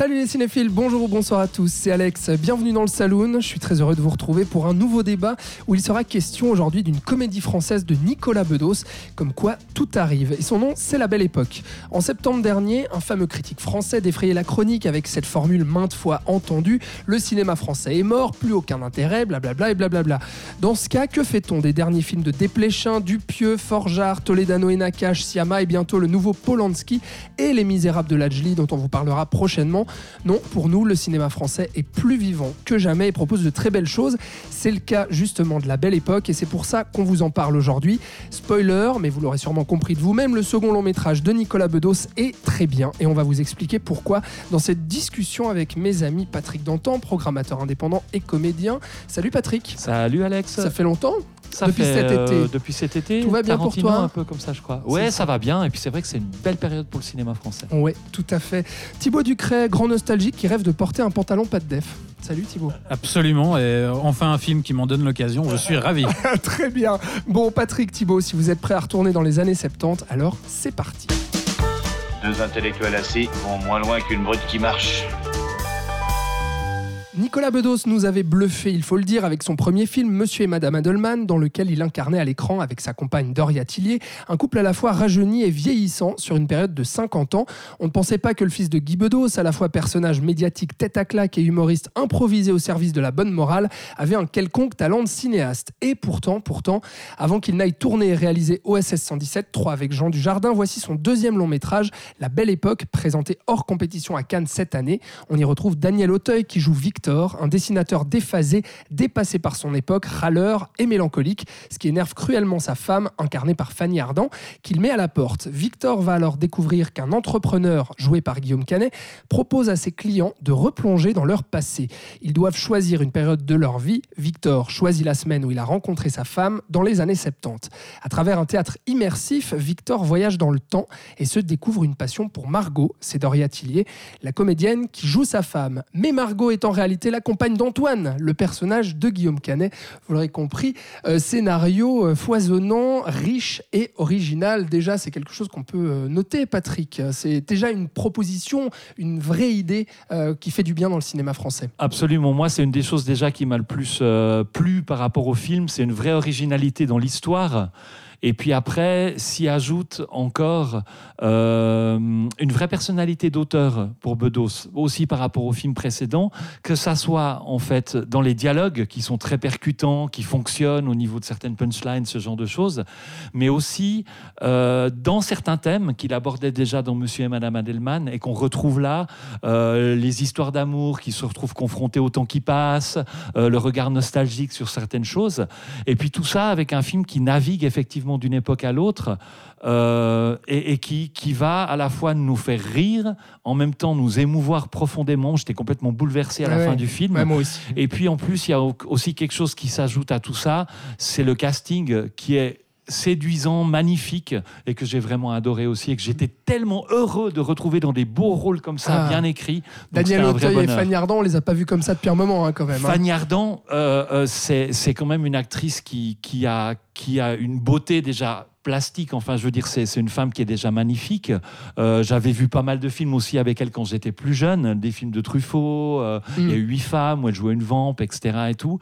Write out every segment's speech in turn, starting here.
Salut les cinéphiles, bonjour ou bonsoir à tous, c'est Alex, bienvenue dans le Saloon. Je suis très heureux de vous retrouver pour un nouveau débat où il sera question aujourd'hui d'une comédie française de Nicolas Bedos, comme quoi tout arrive. Et son nom, c'est La Belle Époque. En septembre dernier, un fameux critique français défrayait la chronique avec cette formule maintes fois entendue le cinéma français est mort, plus aucun intérêt, blablabla et blablabla. Dans ce cas, que fait-on des derniers films de Desplechin, Dupieux, Forjard, Toledano et Nakache, Siama et bientôt le nouveau Polanski et Les Misérables de Lajli dont on vous parlera prochainement non, pour nous, le cinéma français est plus vivant que jamais et propose de très belles choses. C'est le cas justement de la belle époque et c'est pour ça qu'on vous en parle aujourd'hui. Spoiler, mais vous l'aurez sûrement compris de vous-même, le second long métrage de Nicolas Bedos est très bien et on va vous expliquer pourquoi dans cette discussion avec mes amis Patrick Dantan, programmateur indépendant et comédien. Salut Patrick. Salut Alex. Ça fait longtemps Ça depuis fait, cet euh, été. depuis cet été. Tout va bien pour toi un peu comme ça, je crois. Ouais, ça. va bien. Et puis c'est vrai que c'est une belle période pour le cinéma français. Ouais, tout à fait. Thibaut Ducret, grand nostalgique qui rêve de porter un pantalon pas de def. Salut Thibaut. Absolument, et euh, enfin un film qui m'en donne l'occasion, je suis ravi. Très bien. Bon, Patrick Thibaut, si vous êtes prêt à retourner dans les années 70, alors c'est parti. Deux intellectuels assis vont moins loin qu'une brute qui marche. Nicolas Bedos nous avait bluffé, il faut le dire, avec son premier film Monsieur et Madame Adelman, dans lequel il incarnait à l'écran avec sa compagne Doria Tillier un couple à la fois rajeuni et vieillissant sur une période de 50 ans. On ne pensait pas que le fils de Guy Bedos, à la fois personnage médiatique tête à claque et humoriste improvisé au service de la bonne morale, avait un quelconque talent de cinéaste. Et pourtant, pourtant, avant qu'il n'aille tourner et réaliser OSS 117, 3 avec Jean Dujardin, voici son deuxième long métrage, La Belle Époque, présenté hors compétition à Cannes cette année. On y retrouve Daniel Auteuil qui joue Victor, un dessinateur déphasé, dépassé par son époque, râleur et mélancolique, ce qui énerve cruellement sa femme, incarnée par Fanny Ardant, qu'il met à la porte. Victor va alors découvrir qu'un entrepreneur, joué par Guillaume Canet, propose à ses clients de replonger dans leur passé. Ils doivent choisir une période de leur vie. Victor choisit la semaine où il a rencontré sa femme dans les années 70. À travers un théâtre immersif, Victor voyage dans le temps et se découvre une passion pour Margot, c'est Doria Tillier, la comédienne qui joue sa femme. Mais Margot est en réalité la compagne d'Antoine, le personnage de Guillaume Canet. Vous l'aurez compris, euh, scénario euh, foisonnant, riche et original. Déjà, c'est quelque chose qu'on peut euh, noter, Patrick. C'est déjà une proposition, une vraie idée qui fait du bien dans le cinéma français. Absolument. Moi, c'est une des choses déjà qui m'a le plus plu par rapport au film. C'est une vraie originalité dans l'histoire. Et puis après, s'y ajoute encore euh, une vraie personnalité d'auteur pour Bedos, aussi par rapport au film précédent, que ça soit en fait dans les dialogues qui sont très percutants, qui fonctionnent au niveau de certaines punchlines, ce genre de choses, mais aussi euh, dans certains thèmes qu'il abordait déjà dans Monsieur et Madame Adelman et qu'on retrouve là, euh, les histoires d'amour qui se retrouvent confrontées au temps qui passe, le regard nostalgique sur certaines choses, et puis tout ça avec un film qui navigue effectivement d'une époque à l'autre euh, et, et qui, qui va à la fois nous faire rire, en même temps nous émouvoir profondément. J'étais complètement bouleversé à la Ouais, fin du film. Ouais, moi aussi. Et puis en plus, il y a au- aussi quelque chose qui s'ajoute à tout ça, c'est le casting qui est séduisant, magnifique et que j'ai vraiment adoré aussi et que j'étais tellement heureux de retrouver dans des beaux rôles comme ça, Ah. bien écrits. Donc, Daniel Auteuil et. Fanny Ardant, on les a pas vus comme ça depuis un moment, hein, quand même. hein. Fanny Ardant, euh, euh, c'est c'est quand même une actrice qui, qui, a, qui a une beauté déjà plastique. Enfin, je veux dire, c'est une femme qui est déjà magnifique. Euh, J'avais vu pas mal de films aussi avec elle quand j'étais plus jeune, des films de Truffaut. euh, Mm. Il y a eu Huit femmes où elle jouait une vampe, etc. Et tout.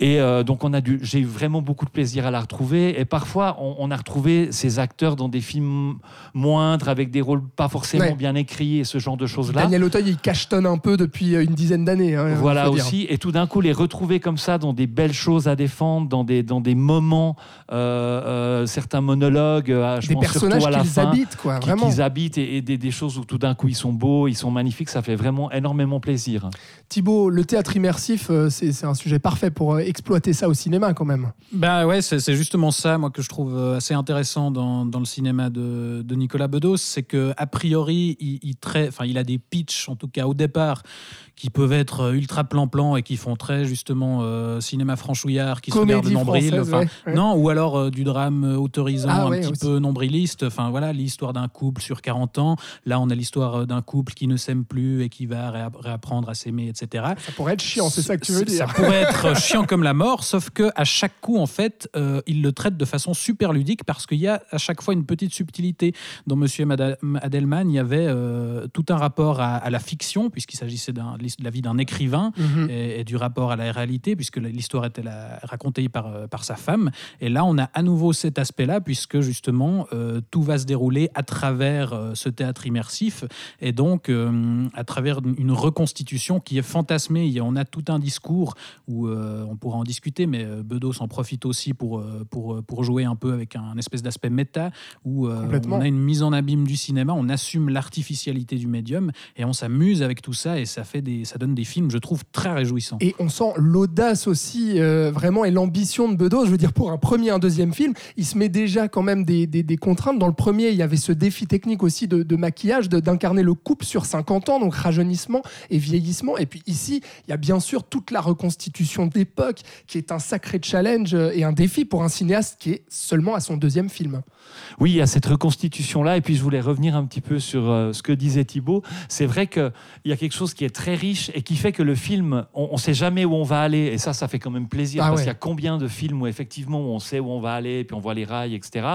Et euh, donc, on a dû, j'ai eu vraiment beaucoup de plaisir à la retrouver. Et parfois, on, on a retrouvé ces acteurs dans des films moindres, avec des rôles pas forcément Ouais. bien écrits et ce genre de choses-là. Daniel Auteuil, il cachetonne un peu depuis une dizaine d'années. hein, Voilà dire. aussi, et tout d'un coup les retrouver comme ça dans des belles choses à défendre, dans des, dans des moments, certains monologues, euh, je Des pense surtout personnages à la qu'ils fin, habitent, quoi, qui- vraiment. qu'ils habitent et, et des, des choses où tout d'un coup ils sont beaux, ils sont magnifiques, ça fait vraiment énormément plaisir. Thibaut, le théâtre immersif, euh, c'est c'est un sujet parfait pour euh, exploiter ça au cinéma, quand même. Bah ouais, c'est c'est justement ça, moi, que je trouve assez intéressant dans, dans le cinéma de, de Nicolas Bedos, c'est que a priori, il, il, trai- enfin, il a des pitchs, en tout cas au départ, qui peuvent être euh, ultra plan-plan et qui font très justement euh, cinéma franchouillard, qui se Comédie regarde le nombril. ouais, ouais. Non, ou alors euh, du drame horizons Ah un ouais, petit aussi. peu nombrilistes. Enfin voilà, l'histoire d'un couple sur 40 ans. Là, on a l'histoire d'un couple qui ne s'aime plus et qui va réapp- réapprendre à s'aimer, etc. Ça pourrait être chiant, c'est ça que tu veux dire. Ça pourrait être chiant comme la mort, sauf que à chaque coup, en fait, euh, il le traite de façon super ludique parce qu'il y a à chaque fois une petite subtilité. Dans Monsieur et Madame Adelman, il y avait tout un rapport à, à la fiction, puisqu'il s'agissait d'un- la vie d'un écrivain Mhm. et, et du rapport à la réalité, puisque l'histoire était la- racontée par, euh, par sa femme. Et là, on a à nouveau cet aspect-là, puisque justement, euh, tout va se dérouler à travers euh, ce théâtre immersif, et donc euh, à travers une reconstitution qui est fantasmée. On a tout un discours où on pourra en discuter, mais Bedos en profite aussi pour, pour, pour jouer un peu avec un espèce d'aspect méta, où on a une mise en abîme du cinéma, on assume l'artificialité du médium, et on s'amuse avec tout ça, et ça, fait des, ça donne des films, je trouve, très réjouissants. Et on sent l'audace aussi, euh, vraiment, et l'ambition de Bedos. Je veux dire, pour un premier, un deuxième film, il se met déjà quand même des, des- des contraintes. Dans le premier, il y avait ce défi technique aussi de, de maquillage, de- d'incarner le couple sur 50 ans, donc rajeunissement et vieillissement. Et puis ici, il y a bien sûr toute la reconstitution d'époque, qui est un sacré challenge euh, et un défi pour un cinéaste qui est seulement à son deuxième film. Oui, il y a cette reconstitution-là. Et puis, je voulais revenir un petit peu sur euh, ce que disait Thibault. C'est vrai qu'il y a quelque chose qui est très riche et qui fait que le film, on ne sait jamais où on va aller. Et ça, ça fait quand même plaisir. Ah parce ouais. qu'il y a combien de films où, effectivement, on sait où on va aller, et puis on voit les rails, etc.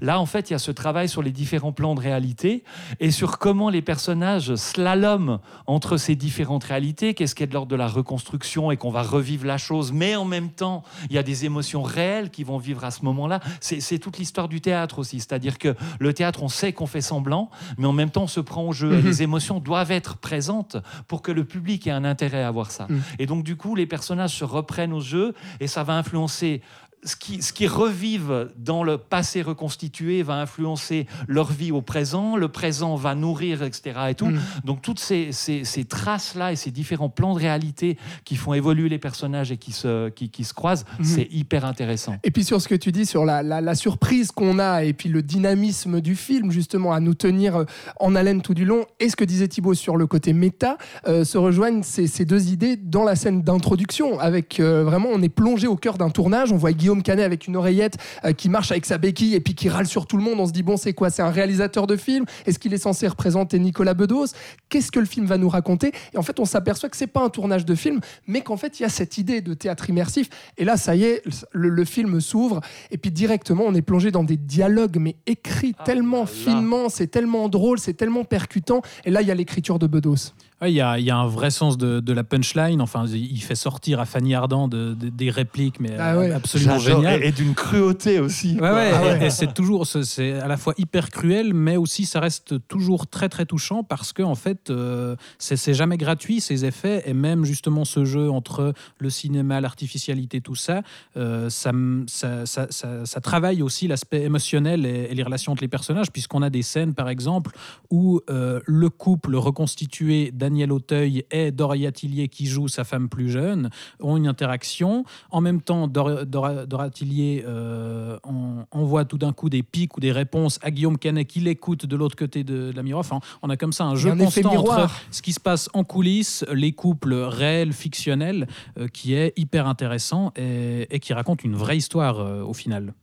Là, en fait, il y a ce travail sur les différents plans de réalité et sur comment les personnages slaloment entre ces différentes réalités. Qu'est-ce qui est de l'ordre de la reconstruction et qu'on va revivre la chose, mais en même temps, il y a des émotions réelles qui vont vivre à ce moment-là. C'est toute l'histoire du théâtre aussi. C'est-à-dire que le théâtre, on sait qu'on fait semblant, mais en même temps, on se prend au jeu. Et Mhm. les émotions doivent être présentes pour que le public ait un intérêt à voir ça. Mhm. Et donc, du coup, les personnages se reprennent au jeu et ça va influencer. Ce qui, ce qui revive dans le passé reconstitué va influencer leur vie au présent, le présent va nourrir, etc. Et tout. Mm. Donc toutes ces, ces- ces traces-là et ces différents plans de réalité qui font évoluer les personnages et qui se, qui, qui se croisent, Mhm. c'est hyper intéressant. Et puis sur ce que tu dis sur la, la- la surprise qu'on a et puis le dynamisme du film justement à nous tenir euh, en haleine tout du long et ce que disait Thibaut sur le côté méta euh, se rejoignent ces, ces deux idées dans la scène d'introduction avec euh, vraiment on est plongé au cœur d'un tournage on voit Guillaume Canet avec une oreillette euh, qui marche avec sa béquille et puis qui râle sur tout le monde. On se dit bon c'est quoi? C'est un réalisateur de film? Est-ce qu'il est censé représenter Nicolas Bedos? Qu'est-ce que le film va nous raconter? Et en fait on s'aperçoit que c'est pas un tournage de film mais qu'en fait il y a cette idée de théâtre immersif. Et là ça y est le, le film s'ouvre et puis directement on est plongé dans des dialogues mais écrits Ah tellement là. finement c'est tellement drôle c'est tellement percutant. Et là il y a l'écriture de Bedos Il y, a, il y a un vrai sens de, de la punchline. Enfin, il fait sortir à Fanny Ardant de- de- des répliques, mais Ah ouais. absolument J'adore. génial. Et, et d'une cruauté aussi. Ouais, quoi. ouais, Ah ouais. et, et c'est toujours, c'est- à la fois hyper cruel, mais aussi ça reste toujours très très touchant parce que en fait, euh, c'est jamais gratuit ces effets et même justement ce jeu entre le cinéma, l'artificialité, tout ça, euh, ça, m- ça, ça- ça- ça travaille aussi l'aspect émotionnel et, et les relations entre les personnages puisqu'on a des scènes par exemple où euh, le couple reconstitué Daniel Auteuil et Doria Tillier qui joue sa femme plus jeune ont une interaction. En même temps, Dor- Dora, Dora Tillier euh, en- envoie tout d'un coup des pics ou des réponses à Guillaume Canet qui l'écoute de l'autre côté de, de la miroir. Enfin, on a comme ça un jeu un constant entre ce qui se passe en coulisses, les couples réels, fictionnels, euh, qui est hyper intéressant et, et qui raconte une vraie histoire euh, au final.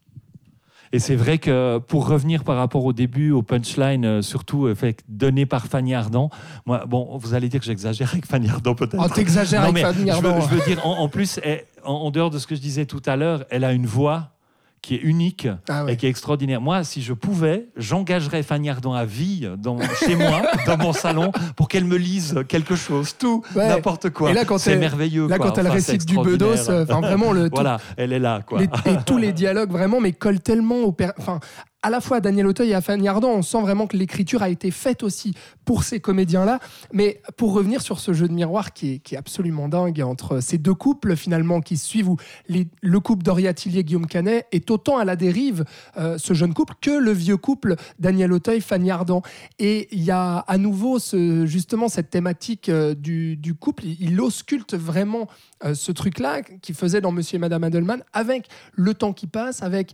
Et c'est vrai que pour revenir par rapport au début, au punchline, euh, surtout euh, fait, donné par Fanny Ardant, moi, bon, vous allez dire que j'exagère avec Fanny Ardant peut-être. oh t'exagères avec mais Fanny je veux, Ardant je veux dire, en, en plus, elle- en, en dehors de ce que je disais tout à l'heure, elle a une voix qui est unique Ah ouais. et qui est extraordinaire. Moi, si je pouvais, j'engagerais Fanny Ardant à vie dans, chez moi, dans mon salon, pour qu'elle me lise quelque chose, tout, Ouais. n'importe quoi. C'est merveilleux. là quoi. quand elle Enfin, récite du Bedos euh, vraiment le tout- voilà, elle est là, quoi. Les- et tous les dialogues vraiment, mais collent tellement au enfin, à la fois à Daniel Auteuil et à Fanny Ardant, on sent vraiment que l'écriture a été faite aussi pour ces comédiens-là. Mais pour revenir sur ce jeu de miroir qui est, absolument dingue entre ces deux couples finalement qui suivent, où les- le couple Doria Tillier Guillaume Canet est autant à la dérive, euh, ce jeune couple, que le vieux couple Daniel Auteuil Fanny Ardant. Et il y a à nouveau ce, justement cette thématique euh, du, couple, il, il ausculte vraiment euh, ce truc-là qu'il faisait dans Monsieur et Madame Adelman avec le temps qui passe, avec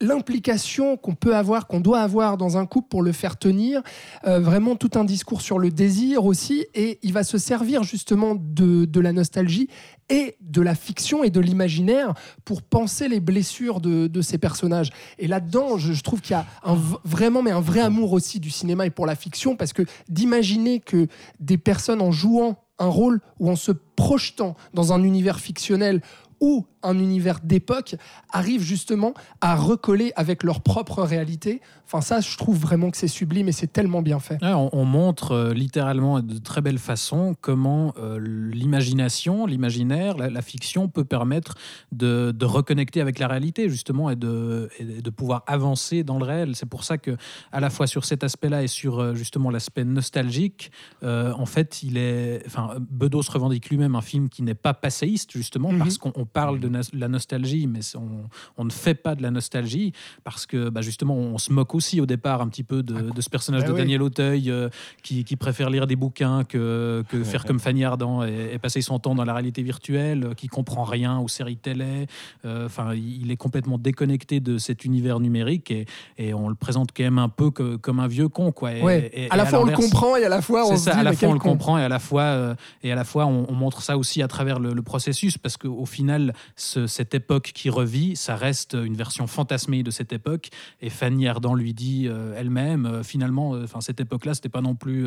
l'implication qu'on peut avoir, qu'on doit avoir dans un couple pour le faire tenir, euh, vraiment tout un discours sur le désir aussi, et il va se servir justement de, de la nostalgie et de la fiction et de l'imaginaire pour penser les blessures de, de ces personnages. Et là-dedans, je, je trouve qu'il y a un, vraiment mais un vrai amour aussi du cinéma et pour la fiction, parce que d'imaginer que des personnes en jouant un rôle ou en se projetant dans un univers fictionnel ou un univers d'époque arrivent justement à recoller avec leur propre réalité. Enfin ça, je trouve vraiment que c'est sublime et c'est tellement bien fait. Ouais, on, on montre euh, littéralement de très belle façon comment euh, l'imagination, l'imaginaire, la, la fiction peut permettre de, de reconnecter avec la réalité justement et de, et de pouvoir avancer dans le réel. C'est pour ça que à la fois sur cet aspect-là et sur euh, justement l'aspect nostalgique, euh, en fait, il est, enfin, Bedos revendique lui-même un film qui n'est pas passéiste justement Mhm. parce qu'on on parle de la nostalgie, mais on, on ne fait pas de la nostalgie parce que bah, justement on se moque aussi au départ un petit peu de, de ce personnage bah de oui. Daniel Auteuil euh, qui, qui préfère lire des bouquins que, que faire comme Fanny Ardant et, et passer son temps dans la réalité virtuelle, euh, qui comprend rien aux séries télé. Euh, Enfin, il est complètement déconnecté de cet univers numérique et, et on le présente quand même un peu que- comme un vieux con, quoi. Et- Ouais. et- à la fois on le comprend et à la fois on se dit à la fois on le comprend et à la fois, euh, et à la fois on, on montre ça aussi à travers le, le processus parce qu'au final, ce- cette époque qui revit, ça reste une version fantasmée de cette époque. Et Fanny Ardant lui dit euh, elle-même, euh, finalement, euh, enfin cette époque-là, c'était pas non plus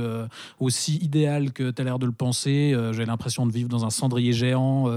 aussi idéal que tu as l'air de le penser. J'ai l'impression de vivre dans un cendrier géant.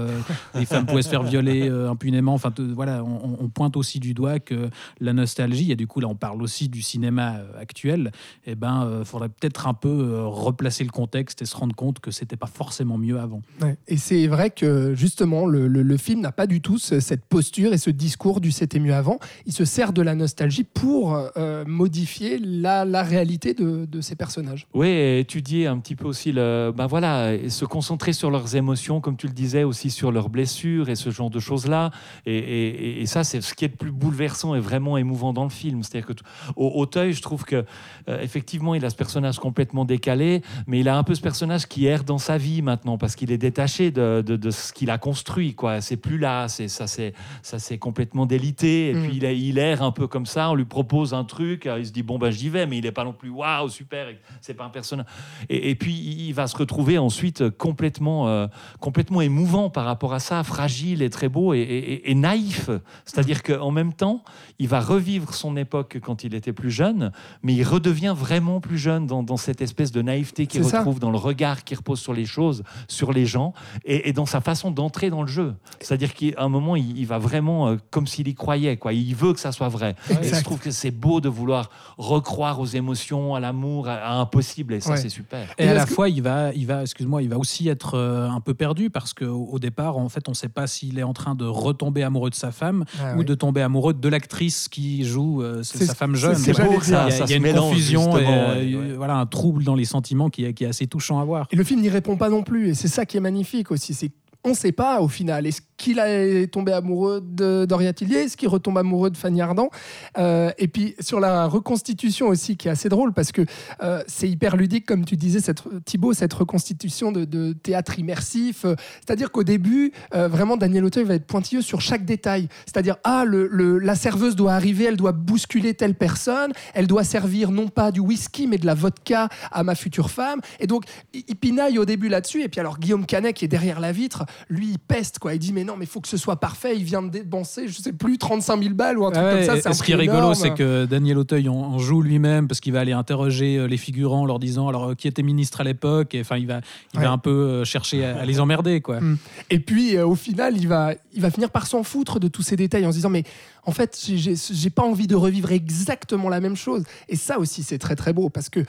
les femmes pouvaient se faire violer impunément. Enfin, voilà, on, pointe aussi du doigt que la nostalgie, et du coup là on parle aussi du cinéma actuel, et ben euh, faudrait peut-être un peu replacer le contexte et se rendre compte que c'était pas forcément mieux avant. Et c'est vrai que justement, le film n'a pas du tout ce- cette posture et ce discours du c'était mieux avant. Il se sert de la nostalgie pour euh, modifier la, la réalité de, de ces personnages. Oui, étudier un petit peu aussi le, ben voilà, se concentrer sur leurs émotions, comme tu le disais, aussi sur leurs blessures et ce genre de choses-là. Et, et- et ça, c'est ce qui est le plus bouleversant et vraiment émouvant dans le film. C'est-à-dire que au Auteuil, je trouve que euh, effectivement, il a ce personnage complètement décalé, mais il a un peu ce personnage qui erre dans sa vie maintenant parce qu'il est détaché de, de- de ce qu'il a construit. Quoi, c'est plus là. C'est ça, c'est ça, c'est complètement délité. Et Mm. puis il, est- il erre un peu comme ça. On lui propose un truc, il se dit bon ben j'y vais, mais il n'est pas non plus waouh super. C'est pas un personnage. Et, et puis il va se retrouver ensuite complètement, euh, complètement émouvant par rapport à ça, fragile et très beau et, et- et naïf. C'est-à-dire qu'en même temps, il va revivre son époque quand il était plus jeune, mais il redevient vraiment plus jeune dans, dans cette espèce de naïveté qu'il ça. retrouve dans le regard qu'il repose sur les choses, sur les gens, et, et dans sa façon d'entrer dans le jeu. C'est-à-dire qu'à un moment, il, il va vraiment euh, comme s'il y croyait. Quoi. Il veut que ça soit vrai. Et je trouve que c'est beau de vouloir recroire aux émotions, à l'amour, à, à impossible, et ça, Ouais. c'est super. Et, Et à la que- fois, il va, il va, excuse-moi, il va aussi être euh, un peu perdu parce qu'au au départ, en fait, on ne sait pas s'il est en train de retomber amoureux de sa femme Ah ou de tomber amoureux de l'actrice qui joue euh, C'est- sa femme jeune. c'est beau, il y a, ça, il y a se une mélange, confusion et euh, ouais, voilà un trouble dans les sentiments qui est, qui est assez touchant à voir. Et le film n'y répond pas non plus. Et c'est ça qui est magnifique aussi. C'est on ne sait pas au final. Est-ce qu'il est tombé amoureux de Doria Tillier Est-ce qu'il retombe amoureux de Fanny Ardant Euh, Et puis sur la reconstitution aussi, qui est assez drôle parce que euh, c'est hyper ludique, comme tu disais, cette, Thibaut, cette reconstitution de, théâtre immersif. Euh, C'est-à-dire qu'au début, vraiment, Daniel Auteuil va être pointilleux sur chaque détail. C'est-à-dire, ah, la serveuse doit arriver, elle doit bousculer telle personne, elle doit servir non pas du whisky, mais de la vodka à ma future femme. Et donc, il, il pinaille au début là-dessus. Et puis alors, Guillaume Canet, qui est derrière la vitre, lui, il peste, quoi. Il dit, mais non, mais il faut que ce soit parfait. Il vient de dépenser, je sais plus, 35 000 balles ou un truc ouais, comme ça. C'est ce qui est rigolo, c'est que Daniel Auteuil en, en joue lui-même parce qu'il va aller interroger euh, les figurants en leur disant alors euh, qui était ministre à l'époque. Et Enfin, il va, il Ouais. va un peu euh, chercher à, à les emmerder, quoi. Mm. Et puis, euh, au final, il va, il va finir par s'en foutre de tous ces détails en se disant, mais en fait, j'ai- pas envie de revivre exactement la même chose. Et ça aussi, c'est très très beau parce que,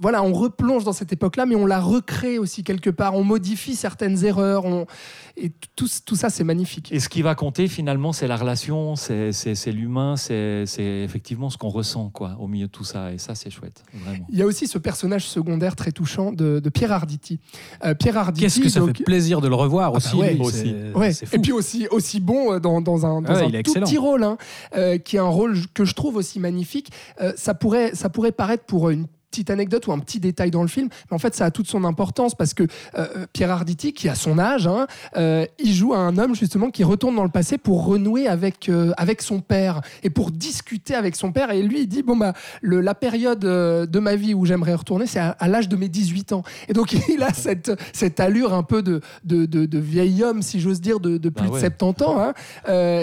voilà, on replonge dans cette époque-là, mais on la recrée aussi quelque part. On modifie certaines erreurs. On... Et tout, tout ça, c'est magnifique. Et ce qui va compter finalement, c'est la relation, c'est l'humain, c'est effectivement ce qu'on ressent quoi, au milieu de tout ça. Et ça, c'est chouette, vraiment. Il y a aussi ce personnage secondaire très touchant de, de Pierre Arditi. Euh, Pierre Arditi. Qu'est-ce que ça donc- fait plaisir de le revoir Ah bah aussi. ouais, lui, aussi. Ouais. Et puis aussi, aussi bon euh, dans, dans un, dans Ouais, un il est tout excellent. petit rôle, hein, euh, qui est un rôle que je trouve aussi magnifique. Euh, ça, pourrait, ça pourrait paraître pour une petite anecdote ou un petit détail dans le film, mais en fait ça a toute son importance parce que euh, Pierre Arditi, qui a son âge, hein, euh, il joue à un homme justement qui retourne dans le passé pour renouer avec, euh, avec son père et pour discuter avec son père. Et lui, il dit, bon, bah, le, la période de ma vie où j'aimerais retourner, c'est à, à l'âge de mes 18 ans. Et donc il a cette, cette allure un peu de, de, de, de vieil homme, si j'ose dire, de, de plus Bah ouais. de 70 ans, hein,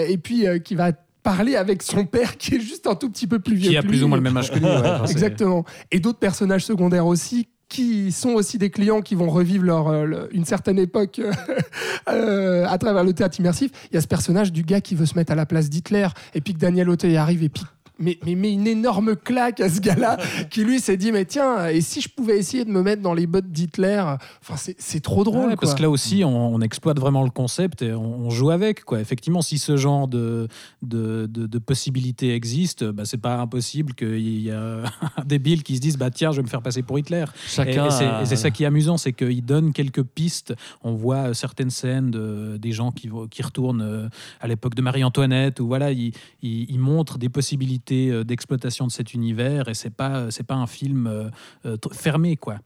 et puis qui va parler avec son père qui est juste un tout petit peu plus vieux Qui a plus ou moins le même âge que lui. ouais. Enfin, c'est- Exactement. Et d'autres personnages secondaires aussi qui sont aussi des clients qui vont revivre leur, euh, une certaine époque euh, à travers le théâtre immersif. Il y a ce personnage du gars qui veut se mettre à la place d'Hitler et puis que Daniel Auteuil arrive et puis mais, mais, mais une énorme claque à ce gars-là qui lui s'est dit mais tiens et si je pouvais essayer de me mettre dans les bottes d'Hitler? Enfin c'est- c'est trop drôle Ouais, parce quoi. que là aussi, on, on exploite vraiment le concept et on, on joue avec. Quoi. Effectivement, si ce genre de, de, de- de possibilités existe, bah, c'est pas impossible qu'il y a un débile qui se dise bah, tiens, je vais me faire passer pour Hitler. Et, Chacun. et c'est- a- et c'est ça qui est amusant, c'est qu'il donne quelques pistes. On voit euh, certaines scènes de, des gens qui, qui retournent euh, à l'époque de Marie-Antoinette, où voilà, il, il, il montre des possibilités euh, d'exploitation de cet univers, et c'est pas c'est pas un film euh, euh, fermé, quoi.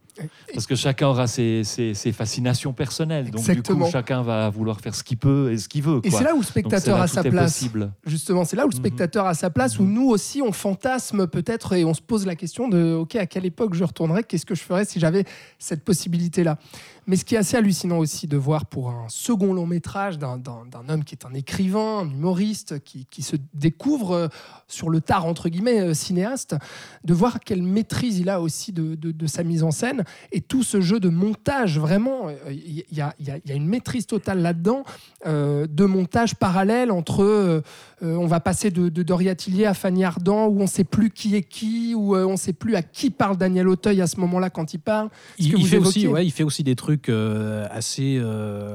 Parce que chacun aura ses, ses- ses fascinations personnelles. Donc, du coup, chacun va vouloir faire ce qu'il peut et ce qu'il veut. et c'est là où le spectateur a sa place possible. Justement, c'est là où le Mhm. spectateur a sa place, où nous aussi on fantasme peut-être et on se pose la question de ok à quelle époque je retournerais, qu'est-ce que je ferais si j'avais cette possibilité-là? Mais ce qui est assez hallucinant aussi de voir pour un second long métrage d'un homme qui est un écrivain, un humoriste, qui, qui se découvre euh, sur le tard entre guillemets euh, cinéaste, de voir quelle maîtrise il a aussi de, de- de sa mise en scène et tout ce jeu de montage vraiment, il y, a- il y a- il y a une maîtrise totale là-dedans euh, de montage parallèle entre euh, euh, on va passer de, de Doria Tillier à Fanny Ardant, où on ne sait plus qui est qui, où on ne sait plus à qui parle Daniel Auteuil à ce moment-là quand il parle. Il, fait aussi, ouais, il fait aussi des trucs euh, assez,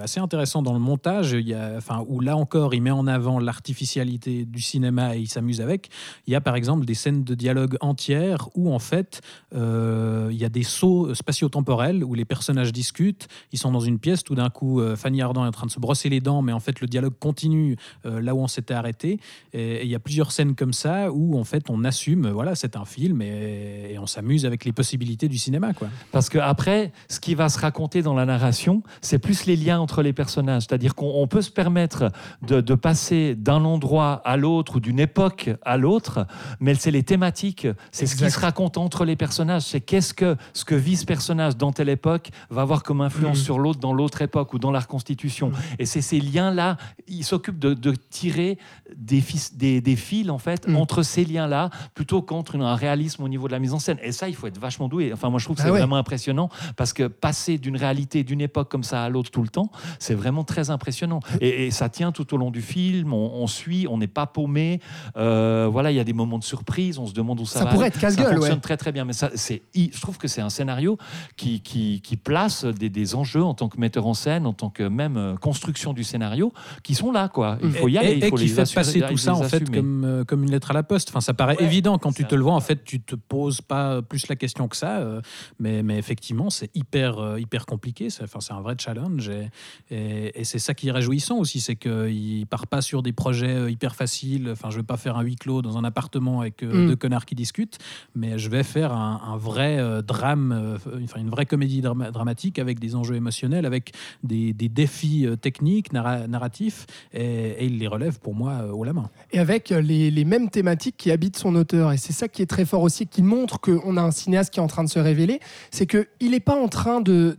assez intéressants dans le montage. Il y a, enfin, où là encore, il met en avant l'artificialité du cinéma et il s'amuse avec. Il y a par exemple des scènes de dialogue entières où en fait il y a des sauts spatio-temporels où les personnages discutent. Ils sont dans une pièce, tout d'un coup, euh, Fanny Ardant est en train de se brosser les dents, mais en fait le dialogue continue euh, là où on s'était arrêté. Et, il y a plusieurs scènes comme ça où en fait on assume, voilà, c'est un film et, et on s'amuse avec les possibilités du cinéma, quoi. Parce que après, ce qui va se raconter dans la narration, c'est plus les liens entre les personnages. C'est-à-dire qu'on on peut se permettre de, de passer d'un endroit à l'autre ou d'une époque à l'autre, mais c'est les thématiques, c'est ce qui se raconte entre les personnages. C'est qu'est-ce que ce que vit ce personnage dans telle époque va avoir comme influence Mhm. sur l'autre dans l'autre époque ou dans la reconstitution. Et c'est ces liens-là, il s'occupe de, de tirer des, fils, des, des fils en fait Mhm. entre ces liens-là plutôt qu'entre un réalisme au niveau de la mise en scène. Et ça, il faut être vachement doué. Enfin, moi, je trouve que Ah c'est ouais. vraiment impressionnant parce que passer d'une réalité, d'une époque comme ça à l'autre tout le temps, c'est vraiment très impressionnant. Et, et ça tient tout au long du film. On, on suit, on n'est pas paumé. Euh, voilà, il y a des moments de surprise. On se demande où ça, Ça va. pourrait aller. être Ça casse-gueule, fonctionne ouais. très très bien. Mais ça, c'est, je trouve que c'est un scénario qui, qui, qui place des, des enjeux en tant que metteur en scène, en tant que même euh, construction du scénario, qui sont là. Quoi. Il faut y aller. et- il faut les fait assurer- passer tout ça en fait assumer. comme, euh, comme une lettre à la poste. Enfin, ça paraît Ouais, évident quand tu te le vois. En fait, tu te poses pas plus la question que ça. euh, mais, mais effectivement, c'est hyper, euh, hyper compliqué. C'est enfin, c'est un vrai challenge. Et, et- et c'est ça qui est réjouissant aussi. C'est qu'il part pas sur des projets euh, hyper faciles. Enfin, je vais pas faire un huis clos dans un appartement avec euh, Mm. deux connards qui discutent. Mais je vais faire un, un vrai euh, drame, euh, enfin, une vraie comédie drama- dramatique avec des enjeux émotionnels, avec des, des défis euh, techniques, narra- narratifs. Et, et il les relève pour moi euh, haut la main. Et avec euh, les, mêmes thématiques qui habitent son auteur. Et c'est ça qui est très fort aussi, qui montre qu'on a un cinéaste qui est en train de se révéler. C'est qu'il n'est pas en train de,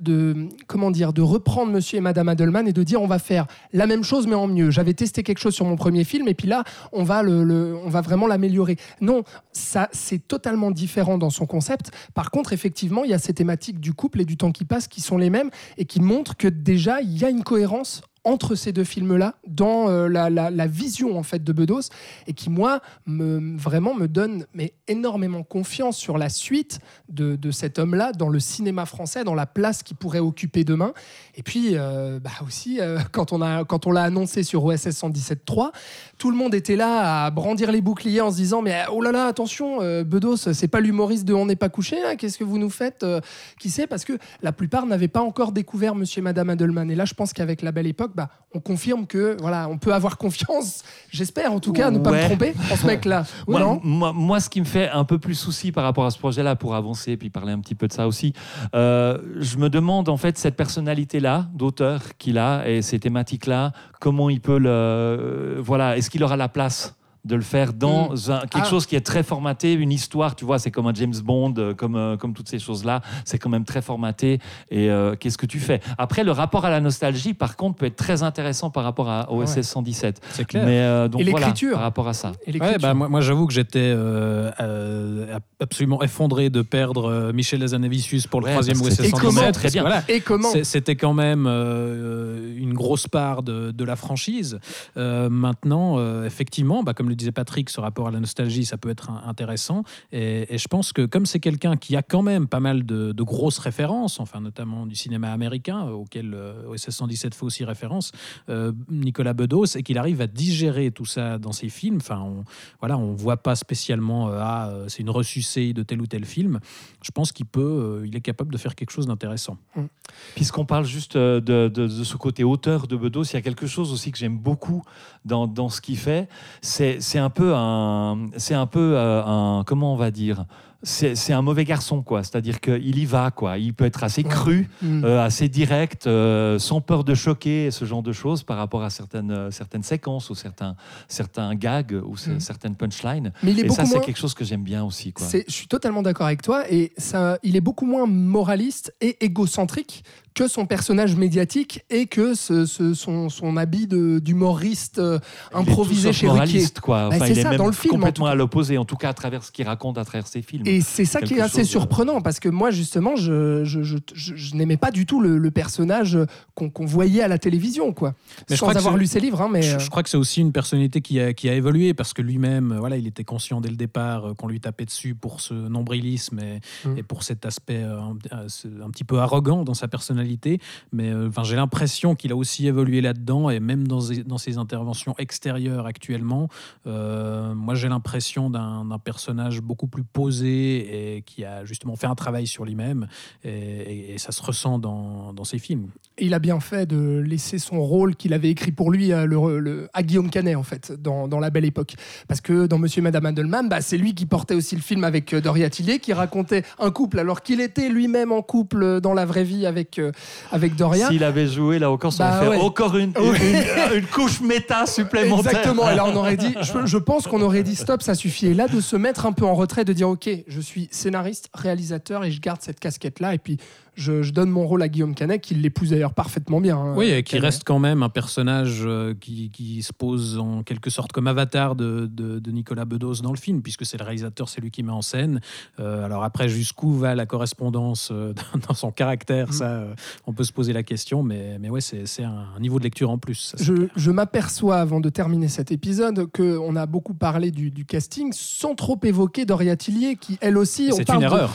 comment dire, de reprendre Monsieur et Madame Adelman et de dire on va faire la même chose mais en mieux. J'avais testé quelque chose sur mon premier film et puis là, on va, on va vraiment l'améliorer. Non, ça c'est totalement différent dans son concept. Par contre, effectivement, il y a ces thématiques du couple et du temps qui passe qui sont les mêmes et qui montrent que déjà, il y a une cohérence entre ces deux films-là dans euh, la, vision en fait de Bedos et qui moi me, vraiment me donne mais énormément confiance sur la suite de, cet homme-là dans le cinéma français, dans la place qu'il pourrait occuper demain. Et puis euh, bah aussi euh, quand on a quand on l'a annoncé sur OSS 117.3, tout le monde était là à brandir les boucliers en se disant mais oh là là attention Bedos c'est pas l'humoriste de On n'est pas couché hein, qu'est-ce que vous nous faites qui sait parce que la plupart n'avaient pas encore découvert Monsieur et Madame Adelman et là je pense qu'avec la belle époque bah, on confirme que voilà, on peut avoir confiance, j'espère en tout cas, ne pas Ouais. me tromper en ce mec-là. Moi, non moi, moi, ce qui me fait un peu plus souci par rapport à ce projet-là, pour avancer et puis parler un petit peu de ça aussi, euh, je me demande en fait cette personnalité-là, d'auteur qu'il a et ces thématiques-là, comment il peut le. euh, voilà, est-ce qu'il aura la place de le faire dans un- quelque Ah. chose qui est très formaté, une histoire, tu vois, c'est comme un James Bond, euh, comme, euh, comme toutes ces choses-là, c'est quand même très formaté. Et euh, qu'est-ce que tu fais? Après, le rapport à la nostalgie, par contre, peut être très intéressant par rapport à OSS 117. C'est clair. Mais euh, donc Et voilà, l'écriture? par rapport à ça. Et Ouais, l'écriture? bah, moi, moi, j'avoue que j'étais euh, euh, absolument effondré de perdre euh, Michel Hazanavicius pour le Ouais, troisième OSS c'était- Et 117. comment Très bien. voilà, Et comment? C'était quand même euh, une grosse part de, de la franchise. Euh, maintenant, euh, effectivement, bah, comme le disait Patrick, ce rapport à la nostalgie, ça peut être intéressant. Et, je pense que comme c'est quelqu'un qui a quand même pas mal de, grosses références, enfin notamment du cinéma américain, euh, auquel euh, OSS 117 fait aussi référence, euh, Nicolas Bedos, et qu'il arrive à digérer tout ça dans ses films. Enfin, on, voilà, on voit pas spécialement euh, ah, euh, c'est une ressucée de tel ou tel film. Je pense qu'il peut, il est capable de faire quelque chose d'intéressant. Puisqu'on parle juste de ce côté auteur de Bedos, il y a quelque chose aussi que j'aime beaucoup dans, dans ce qu'il fait. C'est un peu un, c'est un peu euh, un, comment on va dire, c'est un mauvais garçon quoi. C'est-à-dire qu'il y va quoi. Il peut être assez cru, Hmm. euh, assez direct, euh, sans peur de choquer, ce genre de choses par rapport à certaines euh, certaines séquences ou certains certains gags ou Mm. certaines punchlines. Mais il est Et beaucoup ça, c'est quelque chose que j'aime bien aussi quoi. Je suis totalement d'accord avec toi et ça, il est beaucoup moins moraliste et égocentrique que son personnage médiatique et que ce, ce- son, son habit de- d'humoriste euh, improvisé chez Ruquier. moraliste, quoi. Bah, Enfin, c'est il est ça, même dans le film, en complètement à l'opposé, en tout cas à travers ce qu'il raconte à travers ses films. Et c'est ça qui est assez chose de- surprenant parce que moi justement je, je, je- je- je n'aimais pas du tout le, le personnage qu'on voyait à la télévision quoi. Mais je Sans avoir c'est- lu ses livres hein, mais Je, euh, je crois que c'est aussi une personnalité qui a, qui a évolué parce que lui-même, euh, voilà, il était conscient dès le départ euh, qu'on lui tapait dessus pour ce nombrilisme et, Mm. et pour cet aspect euh, un petit peu arrogant dans sa personnalité. Mais euh, enfin, j'ai l'impression qu'il a aussi évolué là-dedans et même dans, dans ses interventions extérieures actuellement, euh, moi j'ai l'impression d'un personnage beaucoup plus posé et qui a justement fait un travail sur lui-même et, ça se ressent dans, dans ses films. il a bien fait de laisser son rôle qu'il avait écrit pour lui à, le- le- à Guillaume Canet en fait dans, dans La Belle Époque parce que dans Monsieur et Madame Adelman bah, c'est lui qui portait aussi le film avec euh, Doria Tillier qui racontait un couple alors qu'il était lui-même en couple euh, dans la vraie vie avec, euh, avec Doria S'il avait joué, là encore, ça Bah aurait fait ouais. encore une, Oui. une, une couche méta supplémentaire. Exactement. Et là, on aurait dit, je, je pense qu'on aurait dit stop, ça suffit. Et là, de se mettre un peu en retrait, de dire, ok, je suis scénariste, réalisateur, et je garde cette casquette-là. Et puis, je, je donne mon rôle à Guillaume Canet, qui l'épouse d'ailleurs parfaitement bien. hein, Oui, et qui Canet. reste quand même un personnage euh, qui, qui se pose en quelque sorte comme avatar de, de- de Nicolas Bedos dans le film, puisque c'est le réalisateur, c'est lui qui met en scène. Euh, alors après, jusqu'où va la correspondance euh, dans son caractère, Mm. ça, euh, on peut se poser la question, mais, mais ouais, c'est un, niveau de lecture en plus. ça, Je, m'aperçois avant de terminer cet épisode qu'on a beaucoup parlé du, du casting sans trop évoquer Doria Tillier qui elle aussi on C'est une de- erreur.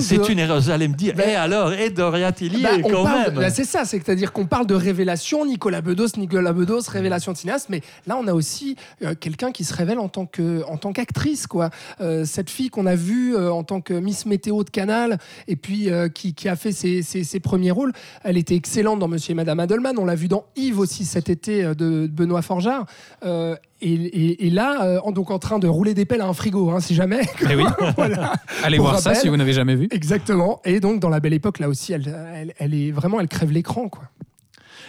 c'est de- une erreur. Vous allez me dire, Ben- et alors, et Doria Tillier, Bah, quand parle même. bah, c'est ça, c'est-à-dire qu'on parle de révélation, Nicolas Bedos, Nicolas Bedos, révélation de cinéaste, mais là on a aussi euh, quelqu'un qui se révèle en tant que en tant qu'actrice quoi. Euh, cette fille qu'on a vue euh, en tant que Miss Météo de Canal et puis qui, qui a fait ses, ses- ses premiers rôles, elle était excellente dans Monsieur et Madame Adelman. On l'a vu dans Yves aussi cet été de Benoît Forjard. Et, et- et là, euh, en- donc en train de rouler des pelles à un frigo, hein, si jamais. Eh oui, Voilà. allez Pour voir ça si vous n'avez jamais vu. Exactement. Et donc dans la Belle Époque, là aussi, elle, elle, elle est vraiment, elle crève l'écran quoi.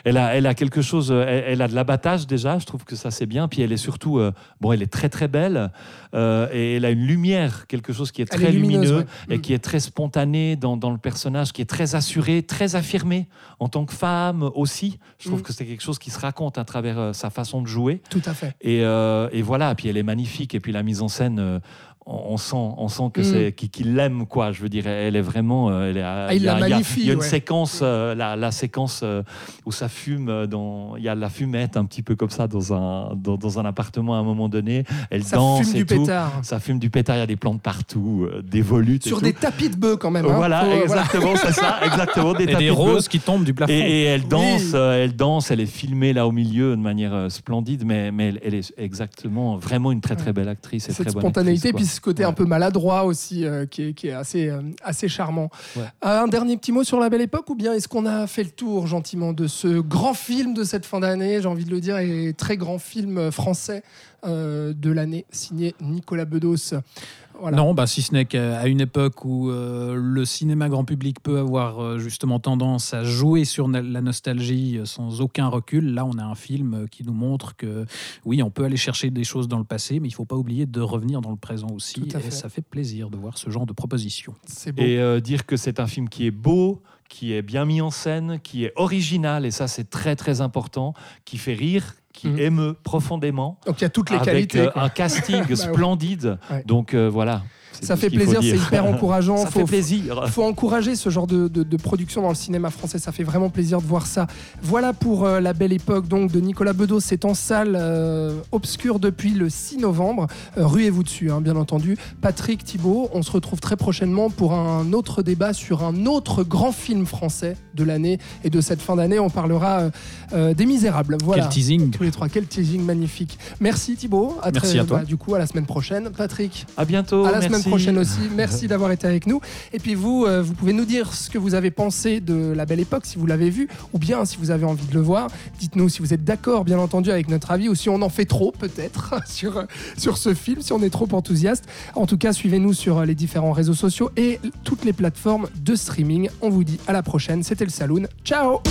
Elle a, elle a quelque chose, euh, elle, elle a de l'abattage déjà, je trouve que ça c'est bien. Puis elle est surtout, euh, bon, elle est très très belle euh, et elle a une lumière, quelque chose qui est très est lumineuse, lumineux ouais. et Mm. qui est très spontané dans, dans le personnage, qui est très assuré, très affirmé en tant que femme aussi. Je trouve Mm. que c'est quelque chose qui se raconte à travers sa façon de jouer. Tout à fait. Et, et voilà, puis elle est magnifique. Et puis la mise en scène, on, sent, on sent que Mm. c'est qu'il l'aime, quoi. Je veux dire, elle est vraiment. euh, Elle est, à- il y a- la il y a- magnifie, Il y a une ouais. séquence, euh, la, la séquence euh, où ça fume. Dans, il y a la fumette un petit peu comme ça dans un, dans, dans un appartement à un moment donné. Elle Ça danse fume et du tout. pétard. Ça fume du pétard. Il y a des plantes partout, euh, des volutes. et Sur tout. des tapis de bœufs quand même. hein. Voilà, exactement, c'est ça, exactement. Des Et tapis des de bœufs. roses qui tombent du plafond. Et, et elle danse, Oui. euh, elle danse, elle est filmée là au milieu de manière euh, splendide, mais, mais elle, elle est exactement vraiment une très très belle actrice et Cette très bonne spontanéité, actrice, ce côté un peu maladroit aussi euh, qui, est, qui, est, assez, euh, assez charmant. Ouais. un dernier petit mot sur la belle époque ou bien est-ce qu'on a fait le tour gentiment de ce grand film de cette fin d'année, j'ai envie de le dire, et très grand film français de l'année signé Nicolas Bedos? Voilà. Non, bah, si ce n'est qu'à une époque où euh, le cinéma grand public peut avoir euh, justement tendance à jouer sur la nostalgie euh, sans aucun recul, là on a un film qui nous montre que oui, on peut aller chercher des choses dans le passé, mais il ne faut pas oublier de revenir dans le présent aussi. Et ça fait plaisir de voir ce genre de proposition. Et euh, dire que c'est un film qui est beau, qui est bien mis en scène, qui est original, et ça c'est très très important, qui fait rire, qui mmh. émeut profondément. Donc il y a toutes les avec, qualités. Euh, un casting bah, splendide. Ouais. Donc euh, voilà. Ça fait plaisir, c'est hyper encourageant. ça faut, fait plaisir. Il faut encourager ce genre de, de, de, production dans le cinéma français. Ça fait vraiment plaisir de voir ça. Voilà pour euh, la belle époque donc de Nicolas Bedos. C'est en salle euh, obscure depuis le 6 novembre. Euh, ruez-vous dessus, hein, bien entendu. Patrick Thibault, on se retrouve très prochainement pour un autre débat sur un autre grand film français de l'année et de cette fin d'année. On parlera euh, des Misérables. Voilà. Quel teasing. Tous les trois. Quel teasing magnifique. Merci Thibault. À Merci très, à toi. Bah, du coup, à la semaine prochaine. Patrick. À bientôt. À la Merci. semaine prochaine aussi. Merci d'avoir été avec nous. Et puis vous, euh, vous pouvez nous dire ce que vous avez pensé de La Belle Époque, si vous l'avez vu, ou bien si vous avez envie de le voir. Dites-nous si vous êtes d'accord, bien entendu, avec notre avis, ou si on en fait trop, peut-être, sur, sur ce film, si on est trop enthousiaste. En tout cas, suivez-nous sur les différents réseaux sociaux et toutes les plateformes de streaming. On vous dit à la prochaine. C'était le Saloon. Ciao